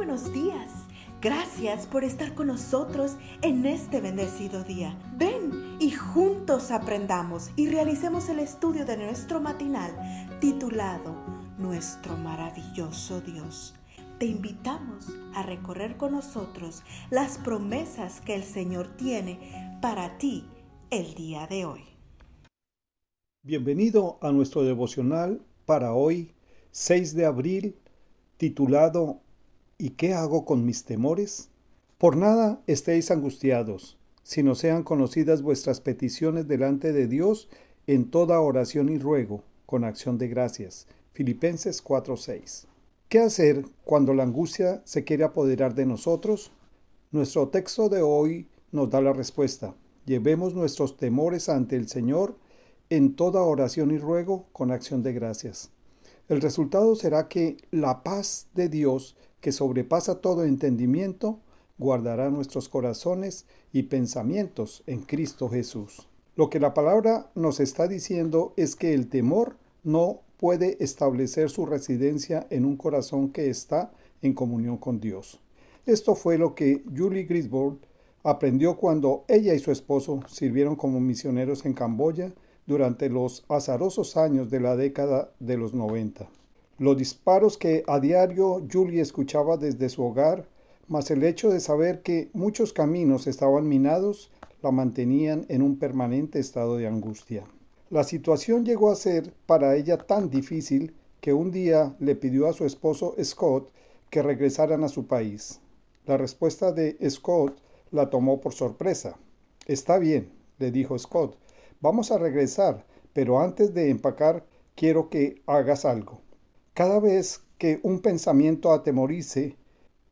buenos días. Gracias por estar con nosotros en este bendecido día. Ven y juntos aprendamos y realicemos el estudio de nuestro matinal titulado Nuestro maravilloso Dios. Te invitamos a recorrer con nosotros las promesas que el Señor tiene para ti el día de hoy. Bienvenido a nuestro devocional para hoy, 6 de abril, titulado ¿Y qué hago con mis temores? Por nada estéis angustiados, sino sean conocidas vuestras peticiones delante de Dios en toda oración y ruego, con acción de gracias. Filipenses 4:6. ¿Qué hacer cuando la angustia se quiere apoderar de nosotros? Nuestro texto de hoy nos da la respuesta. Llevemos nuestros temores ante el Señor en toda oración y ruego con acción de gracias. El resultado será que la paz de Dios que sobrepasa todo entendimiento, guardará nuestros corazones y pensamientos en Cristo Jesús. Lo que la palabra nos está diciendo es que el temor no puede establecer su residencia en un corazón que está en comunión con Dios. Esto fue lo que Julie Griswold aprendió cuando ella y su esposo sirvieron como misioneros en Camboya durante los azarosos años de la década de los 90. Los disparos que a diario Julie escuchaba desde su hogar, más el hecho de saber que muchos caminos estaban minados, la mantenían en un permanente estado de angustia. La situación llegó a ser para ella tan difícil que un día le pidió a su esposo Scott que regresaran a su país. La respuesta de Scott la tomó por sorpresa. Está bien, le dijo Scott, vamos a regresar, pero antes de empacar quiero que hagas algo. Cada vez que un pensamiento atemorice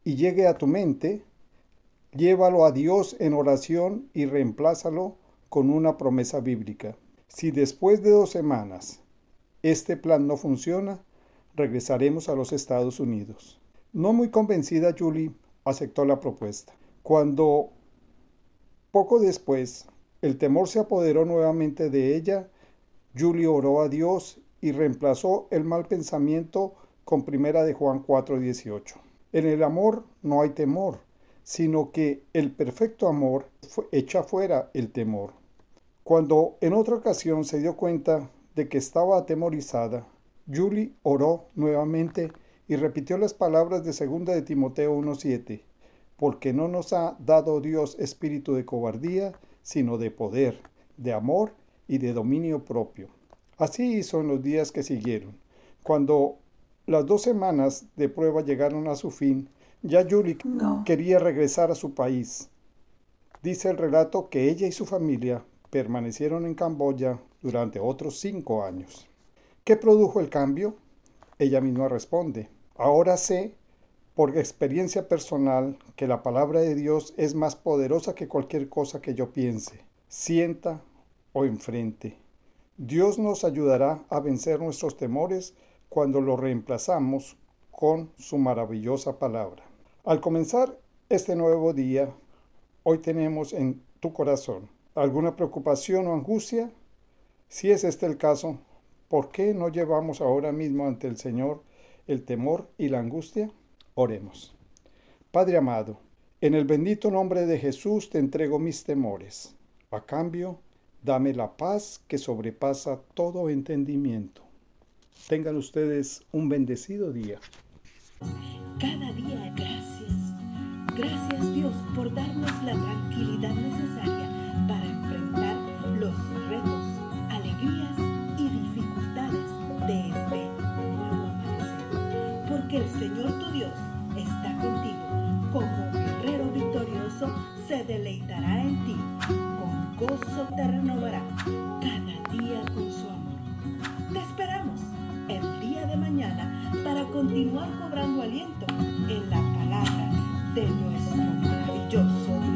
y llegue a tu mente, llévalo a Dios en oración y reemplázalo con una promesa bíblica. Si después de dos semanas este plan no funciona, regresaremos a los Estados Unidos. No muy convencida, Julie aceptó la propuesta. Cuando poco después el temor se apoderó nuevamente de ella, Julie oró a Dios y reemplazó el mal pensamiento con primera de Juan 4:18. En el amor no hay temor, sino que el perfecto amor echa fuera el temor. Cuando en otra ocasión se dio cuenta de que estaba atemorizada, Julie oró nuevamente y repitió las palabras de segunda de Timoteo 1:7, porque no nos ha dado Dios espíritu de cobardía, sino de poder, de amor y de dominio propio. Así hizo en los días que siguieron. Cuando las dos semanas de prueba llegaron a su fin, ya Yuri quería regresar a su país. Dice el relato que ella y su familia permanecieron en Camboya durante otros cinco años. ¿Qué produjo el cambio? Ella misma responde, ahora sé por experiencia personal que la palabra de Dios es más poderosa que cualquier cosa que yo piense, sienta o enfrente. Dios nos ayudará a vencer nuestros temores cuando los reemplazamos con su maravillosa palabra. Al comenzar este nuevo día, hoy tenemos en tu corazón alguna preocupación o angustia. Si es este el caso, ¿por qué no llevamos ahora mismo ante el Señor el temor y la angustia? Oremos. Padre amado, en el bendito nombre de Jesús te entrego mis temores. A cambio, Dame la paz que sobrepasa todo entendimiento. Tengan ustedes un bendecido día. Cada día gracias. Gracias Dios por darnos la tranquilidad necesaria para enfrentar los retos, alegrías y dificultades de este nuevo amanecer. Porque el Señor tu Dios está contigo. Como guerrero victorioso se deleitará en ti gozo te renovará cada día con su amor. Te esperamos el día de mañana para continuar cobrando aliento en la palabra de nuestro Dios.